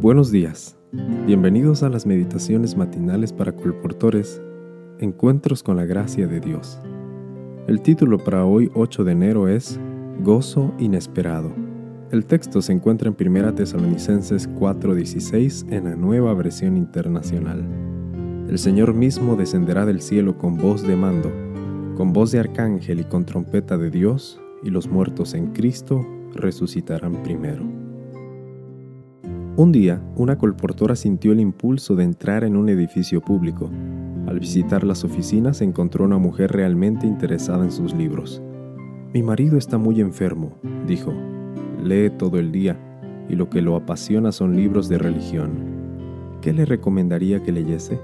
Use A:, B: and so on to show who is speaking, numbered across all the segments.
A: Buenos días. Bienvenidos a las meditaciones matinales para colportores, Encuentros con la gracia de Dios. El título para hoy 8 de enero es Gozo inesperado. El texto se encuentra en 1 Tesalonicenses 4:16 en la nueva versión internacional. El Señor mismo descenderá del cielo con voz de mando, con voz de arcángel y con trompeta de Dios, y los muertos en Cristo resucitarán primero. Un día, una colportora sintió el impulso de entrar en un edificio público. Al visitar las oficinas encontró una mujer realmente interesada en sus libros. Mi marido está muy enfermo, dijo. Lee todo el día y lo que lo apasiona son libros de religión. ¿Qué le recomendaría que leyese?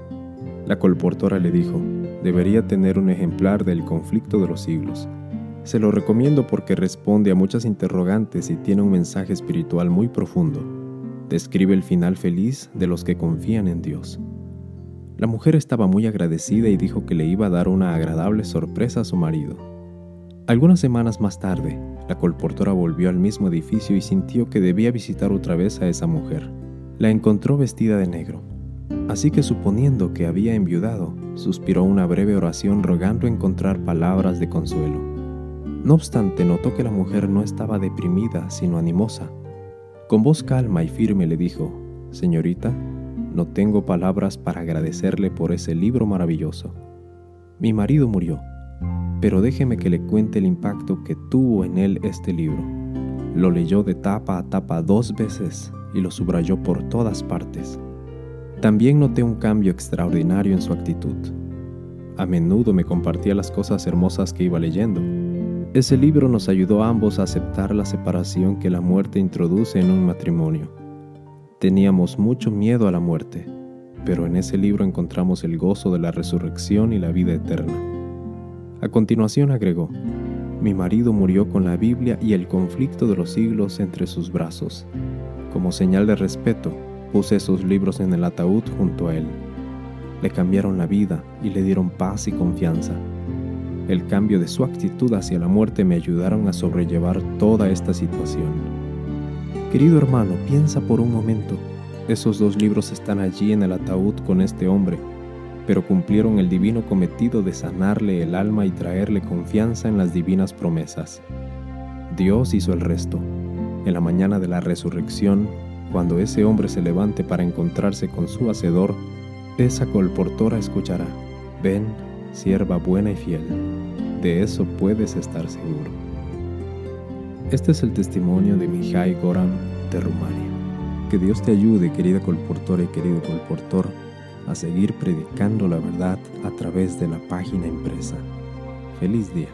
A: La colportora le dijo, debería tener un ejemplar del conflicto de los siglos. Se lo recomiendo porque responde a muchas interrogantes y tiene un mensaje espiritual muy profundo describe el final feliz de los que confían en Dios. La mujer estaba muy agradecida y dijo que le iba a dar una agradable sorpresa a su marido. Algunas semanas más tarde, la colportora volvió al mismo edificio y sintió que debía visitar otra vez a esa mujer. La encontró vestida de negro. Así que suponiendo que había enviudado, suspiró una breve oración rogando encontrar palabras de consuelo. No obstante, notó que la mujer no estaba deprimida, sino animosa. Con voz calma y firme le dijo, Señorita, no tengo palabras para agradecerle por ese libro maravilloso. Mi marido murió, pero déjeme que le cuente el impacto que tuvo en él este libro. Lo leyó de tapa a tapa dos veces y lo subrayó por todas partes. También noté un cambio extraordinario en su actitud. A menudo me compartía las cosas hermosas que iba leyendo ese libro nos ayudó a ambos a aceptar la separación que la muerte introduce en un matrimonio. Teníamos mucho miedo a la muerte, pero en ese libro encontramos el gozo de la resurrección y la vida eterna. A continuación agregó, mi marido murió con la Biblia y el conflicto de los siglos entre sus brazos. Como señal de respeto, puse esos libros en el ataúd junto a él. Le cambiaron la vida y le dieron paz y confianza. El cambio de su actitud hacia la muerte me ayudaron a sobrellevar toda esta situación. Querido hermano, piensa por un momento. Esos dos libros están allí en el ataúd con este hombre, pero cumplieron el divino cometido de sanarle el alma y traerle confianza en las divinas promesas. Dios hizo el resto. En la mañana de la resurrección, cuando ese hombre se levante para encontrarse con su Hacedor, esa colportora escuchará, ven, sierva buena y fiel. De eso puedes estar seguro. Este es el testimonio de Mihai Goran de Rumania. Que Dios te ayude, querida colportora y querido colportor, a seguir predicando la verdad a través de la página impresa. Feliz día.